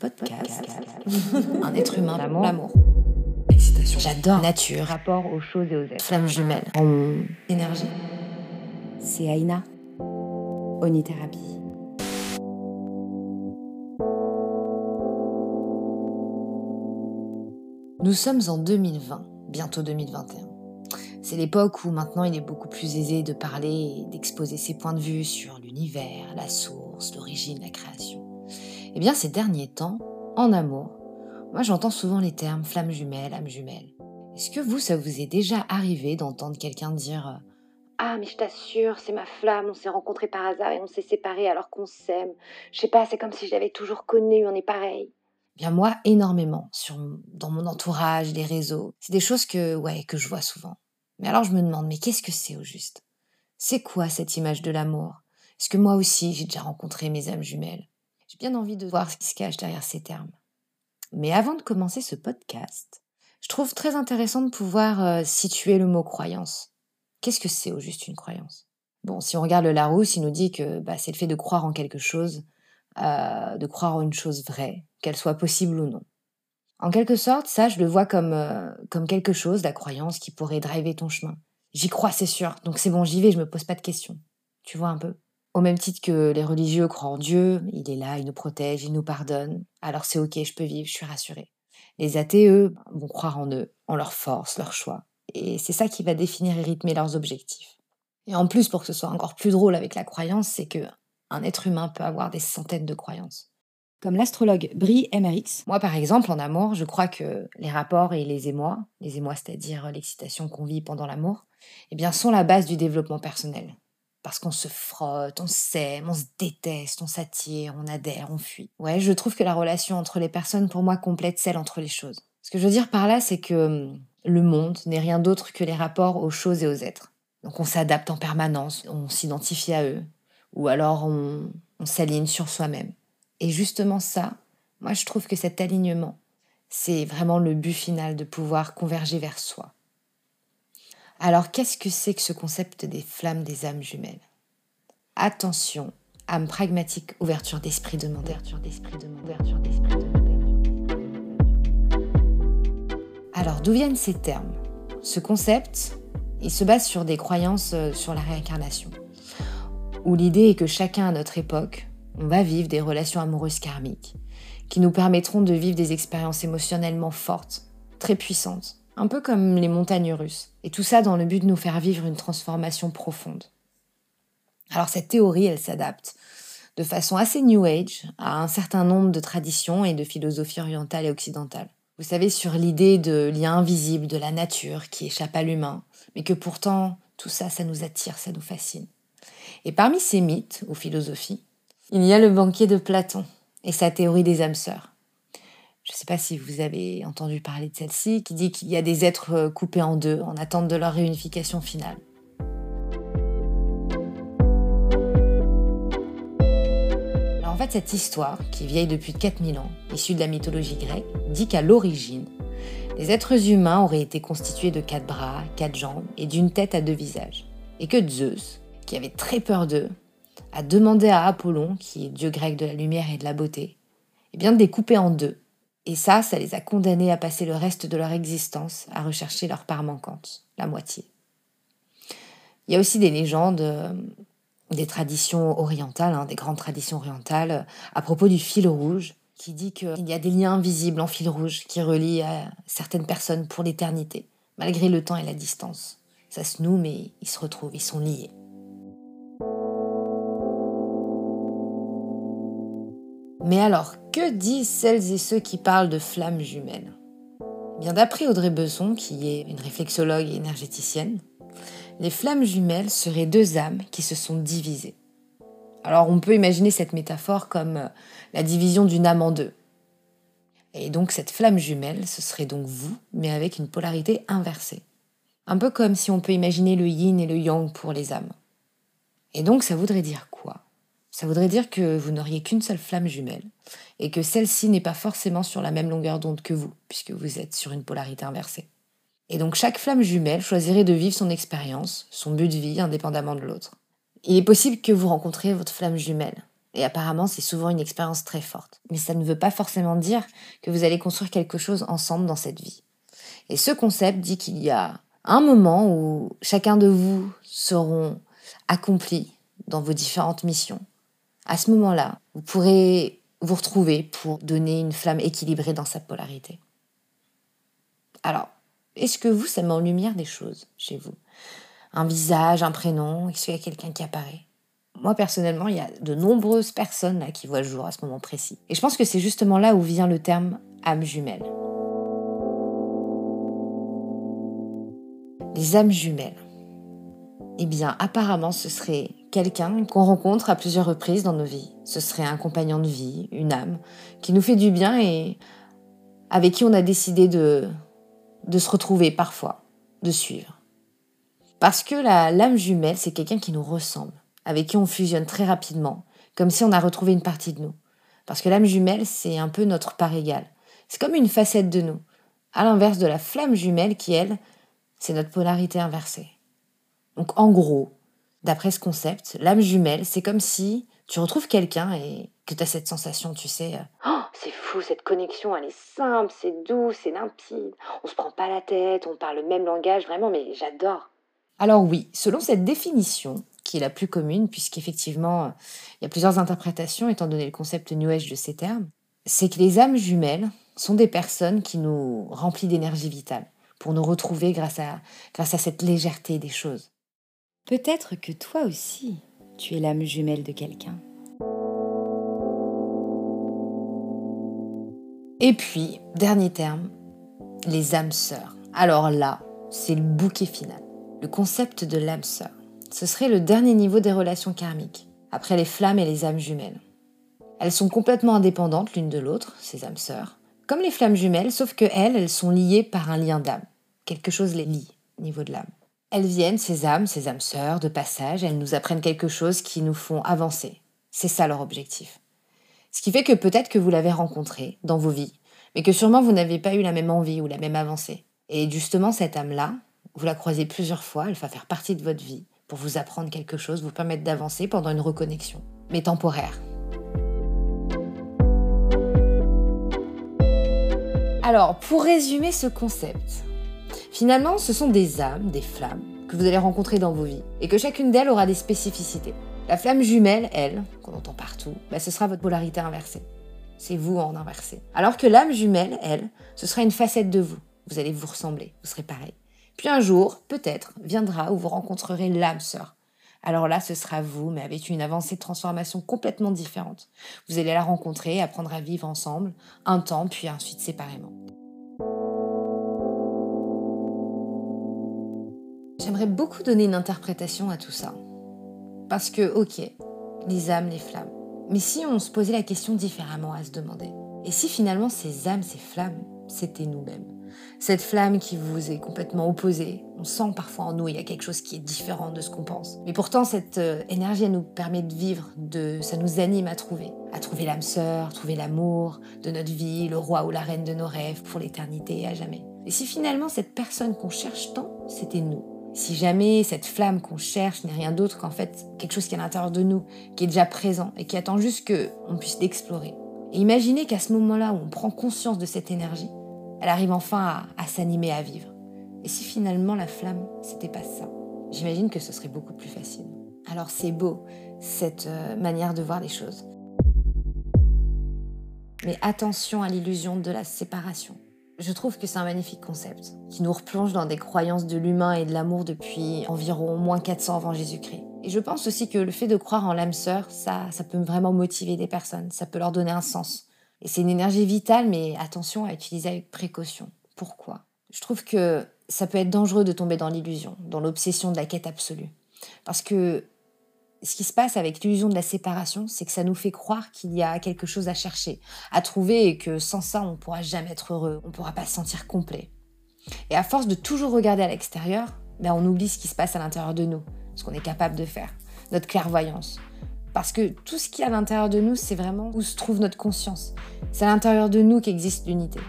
Podcast. Un être humain. L'amour. L'amour. Excitation. J'adore. Nature. Rapport aux choses et aux êtres. Flamme jumelle. Hum, Énergie. C'est Aïna, Onithérapie. Nous sommes en 2020, bientôt 2021. C'est l'époque où maintenant il est beaucoup plus aisé de parler et d'exposer ses points de vue sur l'univers, la source, l'origine, la création. Eh bien, ces derniers temps, en amour, moi j'entends souvent les termes flamme jumelle, âme jumelle. Est-ce que vous, ça vous est déjà arrivé d'entendre quelqu'un dire euh, Ah, mais je t'assure, c'est ma flamme, on s'est rencontrés par hasard et on s'est séparés alors qu'on s'aime. Je sais pas, c'est comme si je l'avais toujours connu, on est pareil. Bien moi, énormément, sur, dans mon entourage, les réseaux. C'est des choses que, ouais, que je vois souvent. Mais alors je me demande, mais qu'est-ce que c'est au juste? C'est quoi cette image de l'amour? Est-ce que moi aussi j'ai déjà rencontré mes âmes jumelles? J'ai bien envie de voir ce qui se cache derrière ces termes. Mais avant de commencer ce podcast, je trouve très intéressant de pouvoir euh, situer le mot croyance. Qu'est-ce que c'est au juste une croyance? Bon, si on regarde le Larousse, il nous dit que bah, c'est le fait de croire en quelque chose, euh, de croire en une chose vraie, qu'elle soit possible ou non. En quelque sorte, ça, je le vois comme, euh, comme quelque chose, la croyance, qui pourrait driver ton chemin. J'y crois, c'est sûr, donc c'est bon, j'y vais, je me pose pas de questions. Tu vois un peu? Au même titre que les religieux croient en Dieu, il est là, il nous protège, il nous pardonne, alors c'est ok, je peux vivre, je suis rassurée. Les athées, eux, vont croire en eux, en leur force, leur choix. Et c'est ça qui va définir et rythmer leurs objectifs. Et en plus, pour que ce soit encore plus drôle avec la croyance, c'est que un être humain peut avoir des centaines de croyances. Comme l'astrologue Brie MRX, Moi, par exemple, en amour, je crois que les rapports et les émois, les émois, c'est-à-dire l'excitation qu'on vit pendant l'amour, eh bien, sont la base du développement personnel. Parce qu'on se frotte, on s'aime, on se déteste, on s'attire, on adhère, on fuit. Ouais, je trouve que la relation entre les personnes, pour moi, complète celle entre les choses. Ce que je veux dire par là, c'est que hum, le monde n'est rien d'autre que les rapports aux choses et aux êtres. Donc on s'adapte en permanence, on s'identifie à eux, ou alors on, on s'aligne sur soi-même. Et justement ça, moi je trouve que cet alignement, c'est vraiment le but final de pouvoir converger vers soi. Alors qu'est-ce que c'est que ce concept des flammes des âmes jumelles? Attention, âme pragmatique, ouverture d'esprit demandé, ouverture d'esprit demandé, ouverture d'esprit demandé. Alors d'où viennent ces termes? Ce concept, il se base sur des croyances euh, sur la réincarnation, où l'idée est que chacun à notre époque, on va vivre des relations amoureuses karmiques, qui nous permettront de vivre des expériences émotionnellement fortes, très puissantes, un peu comme les montagnes russes, et tout ça dans le but de nous faire vivre une transformation profonde. Alors cette théorie, elle s'adapte de façon assez New Age à un certain nombre de traditions et de philosophies orientales et occidentales. Vous savez, sur l'idée de lien invisible de la nature qui échappe à l'humain, mais que pourtant tout ça, ça nous attire, ça nous fascine. Et parmi ces mythes ou philosophies, il y a le banquier de Platon et sa théorie des âmes sœurs. Je ne sais pas si vous avez entendu parler de celle-ci, qui dit qu'il y a des êtres euh, coupés en deux en attente de leur réunification finale. En fait, cette histoire, qui vieille depuis 4000 ans, issue de la mythologie grecque, dit qu'à l'origine, les êtres humains auraient été constitués de quatre bras, quatre jambes et d'une tête à deux visages. Et que Zeus, qui avait très peur d'eux, a demandé à Apollon, qui est dieu grec de la lumière et de la beauté, eh bien de les couper en deux. Et ça, ça les a condamnés à passer le reste de leur existence à rechercher leur part manquante, la moitié. Il y a aussi des légendes, euh, des traditions orientales, hein, des grandes traditions orientales, euh, à propos du fil rouge, qui dit qu'il y a des liens invisibles en fil rouge qui relient à certaines personnes pour l'éternité, malgré le temps et la distance. Ça se noue, mais ils se retrouvent, ils sont liés. Mais alors, que disent celles et ceux qui parlent de flammes jumelles? Bien d'après Audrey Besson, qui est une réflexologue énergéticienne, les flammes jumelles seraient deux âmes qui se sont divisées. Alors on peut imaginer cette métaphore comme euh, la division d'une âme en deux. Et donc cette flamme jumelle, ce serait donc vous, mais avec une polarité inversée. Un peu comme si on peut imaginer le yin et le yang pour les âmes. Et donc ça voudrait dire ça voudrait dire que vous n'auriez qu'une seule flamme jumelle, et que celle-ci n'est pas forcément sur la même longueur d'onde que vous, puisque vous êtes sur une polarité inversée. Et donc chaque flamme jumelle choisirait de vivre son expérience, son but de vie, indépendamment de l'autre. Il est possible que vous rencontriez votre flamme jumelle, Et apparemment, c'est souvent une expérience très forte. Mais ça ne veut pas forcément dire que vous allez construire quelque chose ensemble dans cette vie. Et ce concept dit qu'il y a un moment où chacun de vous seront accomplis dans vos différentes missions. À ce moment-là, vous pourrez vous retrouver pour donner une flamme équilibrée dans sa polarité. Alors, est-ce que vous, ça met en lumière des choses chez vous? Un visage, un prénom Est-ce qu'il y a quelqu'un qui apparaît? Moi, personnellement, il y a de nombreuses personnes là, qui voient le jour à ce moment précis. Et je pense que c'est justement là où vient le terme âme jumelle. Les âmes jumelles. Eh bien, apparemment, ce serait quelqu'un qu'on rencontre à plusieurs reprises dans nos vies. Ce serait un compagnon de vie, une âme, qui nous fait du bien et avec qui on a décidé de, de se retrouver parfois, de suivre. Parce que la l'âme jumelle, c'est quelqu'un qui nous ressemble avec qui on fusionne très rapidement, comme si on a retrouvé une partie de nous. Parce que l'âme jumelle, c'est un peu notre part égale. C'est comme une facette de nous, à l'inverse de la flamme jumelle qui, elle, c'est notre polarité inversée. Donc en gros, d'après ce concept, l'âme jumelle, c'est comme si tu retrouves quelqu'un et que tu as cette sensation, tu sais. Euh, oh, c'est fou, cette connexion, elle est simple, c'est doux, c'est limpide. On se prend pas la tête, on parle le même langage, vraiment, mais j'adore. Alors oui, selon cette définition, qui est la plus commune, puisqu'effectivement, il y a plusieurs interprétations étant donné le concept New Age de ces termes, c'est que les âmes jumelles sont des personnes qui nous remplissent d'énergie vitale pour nous retrouver grâce à, grâce à cette légèreté des choses. Peut-être que toi aussi, tu es l'âme jumelle de quelqu'un. Et puis, dernier terme, les âmes sœurs. Alors là, c'est le bouquet final. Le concept de l'âme sœur. Ce serait le dernier niveau des relations karmiques, après les flammes et les âmes jumelles. Elles sont complètement indépendantes l'une de l'autre, ces âmes sœurs, comme les flammes jumelles, sauf que elles, elles sont liées par un lien d'âme. Quelque chose les lie au niveau de l'âme. Elles viennent, ces âmes, ces âmes sœurs, de passage, elles nous apprennent quelque chose qui nous font avancer. C'est ça leur objectif. Ce qui fait que peut-être que vous l'avez rencontré dans vos vies, mais que sûrement vous n'avez pas eu la même envie ou la même avancée. Et justement, cette âme-là, vous la croisez plusieurs fois, elle va faire partie de votre vie pour vous apprendre quelque chose, vous permettre d'avancer pendant une reconnexion, mais temporaire. Alors, pour résumer ce concept, finalement, ce sont des âmes, des flammes, que vous allez rencontrer dans vos vies, et que chacune d'elles aura des spécificités. La flamme jumelle, elle, qu'on entend partout, bah, ce sera votre polarité inversée. C'est vous en inversé. Alors que l'âme jumelle, elle, ce sera une facette de vous. Vous allez vous ressembler, vous serez pareil. Puis un jour, peut-être, viendra où vous rencontrerez l'âme sœur. Alors là, ce sera vous, mais avec une avancée de transformation complètement différente. Vous allez la rencontrer, apprendre à vivre ensemble, un temps, puis ensuite séparément. J'aimerais beaucoup donner une interprétation à tout ça. Parce que, ok, les âmes, les flammes. Mais si on se posait la question différemment à se demander, et si finalement ces âmes, ces flammes, c'était nous-mêmes? Cette flamme qui vous est complètement opposée. On sent parfois en nous, il y a quelque chose qui est différent de ce qu'on pense. Mais pourtant, cette euh, énergie, elle nous permet de vivre, de, ça nous anime à trouver. À trouver l'âme sœur, trouver l'amour de notre vie, le roi ou la reine de nos rêves pour l'éternité et à jamais. Et si finalement cette personne qu'on cherche tant, c'était nous? Si jamais cette flamme qu'on cherche n'est rien d'autre qu'en fait quelque chose qui est à l'intérieur de nous, qui est déjà présent et qui attend juste qu'on puisse l'explorer. Imaginez qu'à ce moment-là où on prend conscience de cette énergie, elle arrive enfin à, s'animer, à vivre. Et si finalement la flamme, c'était pas ça? J'imagine que ce serait beaucoup plus facile. Alors c'est beau, cette euh, manière de voir les choses. Mais attention à l'illusion de la séparation. Je trouve que c'est un magnifique concept, qui nous replonge dans des croyances de l'humain et de l'amour depuis environ moins 400 avant Jésus-Christ. Et je pense aussi que le fait de croire en l'âme sœur, ça, ça peut vraiment motiver des personnes, ça peut leur donner un sens. Et c'est une énergie vitale, mais attention à utiliser avec précaution. Pourquoi? Je trouve que ça peut être dangereux de tomber dans l'illusion, dans l'obsession de la quête absolue. Parce que ce qui se passe avec l'illusion de la séparation, c'est que ça nous fait croire qu'il y a quelque chose à chercher, à trouver, et que sans ça, on ne pourra jamais être heureux, on ne pourra pas se sentir complet. Et à force de toujours regarder à l'extérieur, ben on oublie ce qui se passe à l'intérieur de nous, ce qu'on est capable de faire, notre clairvoyance, parce que tout ce qui est à l'intérieur de nous, c'est vraiment où se trouve notre conscience. C'est à l'intérieur de nous qu'existe l'unité.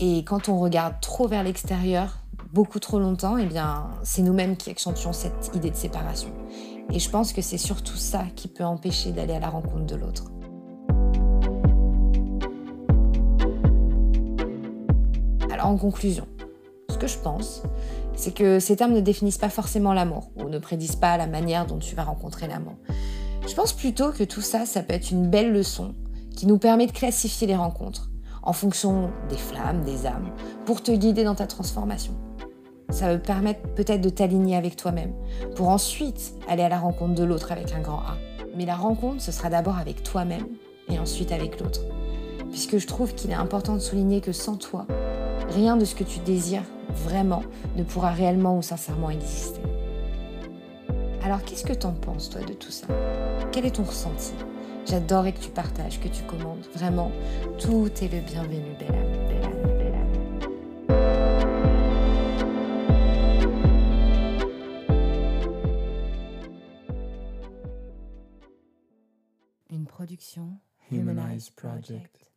Et quand on regarde trop vers l'extérieur, beaucoup trop longtemps, eh bien, c'est nous-mêmes qui accentuons cette idée de séparation. Et je pense que c'est surtout ça qui peut empêcher d'aller à la rencontre de l'autre. Alors en conclusion, ce que je pense, c'est que ces termes ne définissent pas forcément l'amour ou ne prédisent pas la manière dont tu vas rencontrer l'amour. Je pense plutôt que tout ça, ça peut être une belle leçon qui nous permet de classifier les rencontres en fonction des flammes, des âmes, pour te guider dans ta transformation. Ça va permettre peut-être de t'aligner avec toi-même, pour ensuite aller à la rencontre de l'autre avec un grand A. Mais la rencontre, ce sera d'abord avec toi-même et ensuite avec l'autre. Puisque je trouve qu'il est important de souligner que sans toi, rien de ce que tu désires vraiment ne pourra réellement ou sincèrement exister. Alors qu'est-ce que t'en penses toi de tout ça? Quel est ton ressenti? J'adorerais que tu partages, que tu commandes. Vraiment, tout est le bienvenu, belle âme, project. project.